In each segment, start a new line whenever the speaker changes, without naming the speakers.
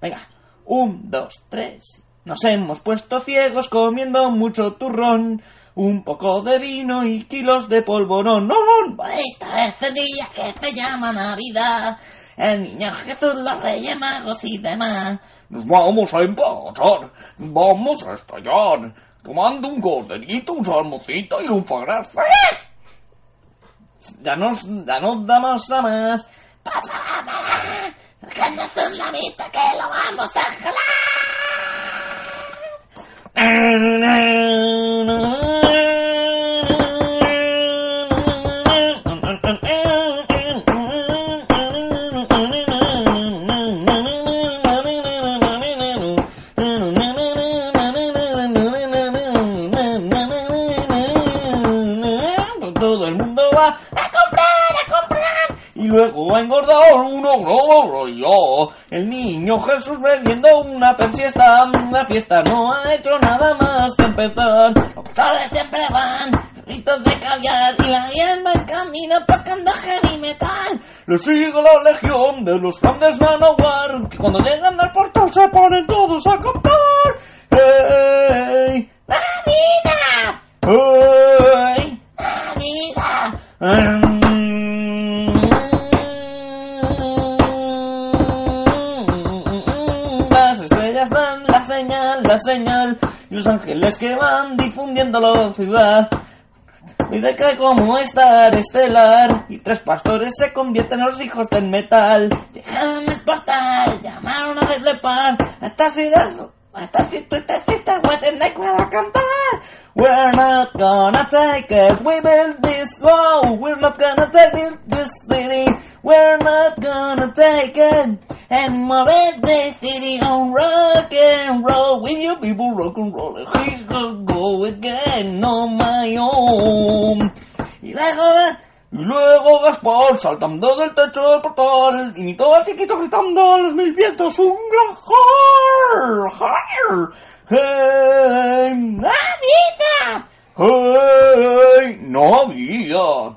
Venga, un, dos, tres. Nos hemos puesto ciegos comiendo mucho turrón, un poco de vino y kilos de polvorón. ¡No!
Bonita ese día que se llama Navidad. El niño Jesús, los reyes magos y demás.
Nos vamos a empatar, vamos a estallar, tomando un corderito, un salmocito y un fagras.
Ya nos, ya nos damos a más.
¡Pasa, ¡Cállate la vista que lo vamos a jalar!
Todo el mundo va a comprar, a comprar. Y luego a engordar uno, no, yo. El niño Jesús bebiendo una persiesta. La fiesta no ha hecho nada más que empezar.
Los siempre van, gritos de caviar y la hierba en camino tocando heavy metal.
Le sigue la legión de los grandes Manowar. Que cuando llegan al portal se ponen todos a cantar. ¡Hey! La señal, y los ángeles que van difundiendo la ciudad. Y de que como estar estelar, y tres pastores se convierten en los hijos del metal.
Llegaron al portal, llamaron a deslepar a esta ciudad, esta.
We're not gonna take it, we build this wall, we're not gonna take this city, we're not gonna take it.
And mover the city on rock and roll.
Will you people rock and roll? Here go again on my own.
Y luego,
Y luego Gaspar saltando del techo del portal y todo el chiquito gritando a los mil vientos un gran jar, jar. ¡Hey!
¡Navidad!
¡Hey! ¡No había!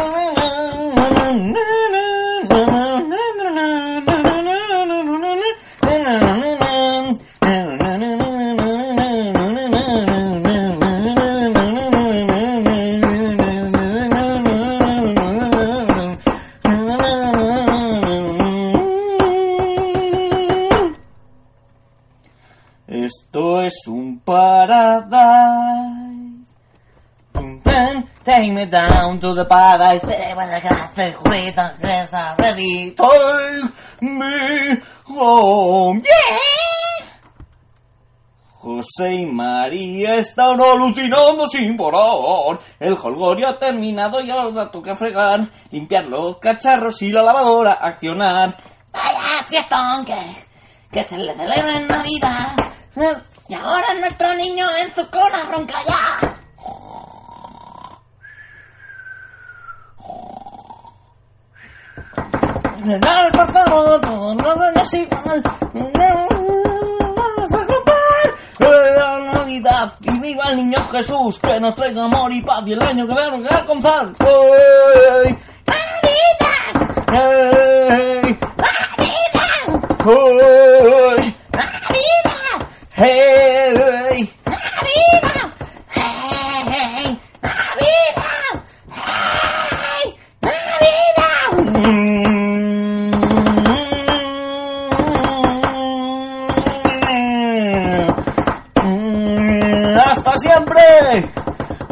Esto es un paradise.
Take me down to the paradise. Ready.
Take me home.
Yeah!
José y María están alucinando sin parar. El holgorio ha terminado y ahora toca fregar, limpiar los cacharros y la lavadora, accionar.
Vaya fiestón que, que se le celebra en Navidad. Y ahora nuestro niño en su cuna ronca ya.
Dale, por favor, los años igual. Vamos a comprar. ¡Eh, la Navidad y viva el niño Jesús que nos traiga amor y paz y el año que viene a alcanzar.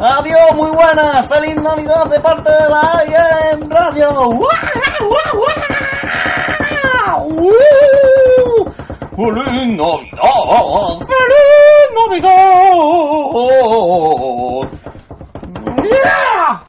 Adiós, muy buena. Feliz Navidad de parte de la Radio. ¡Guau, guau, guau! ¡Uh! ¡Feliz Navidad! ¡Feliz Navidad!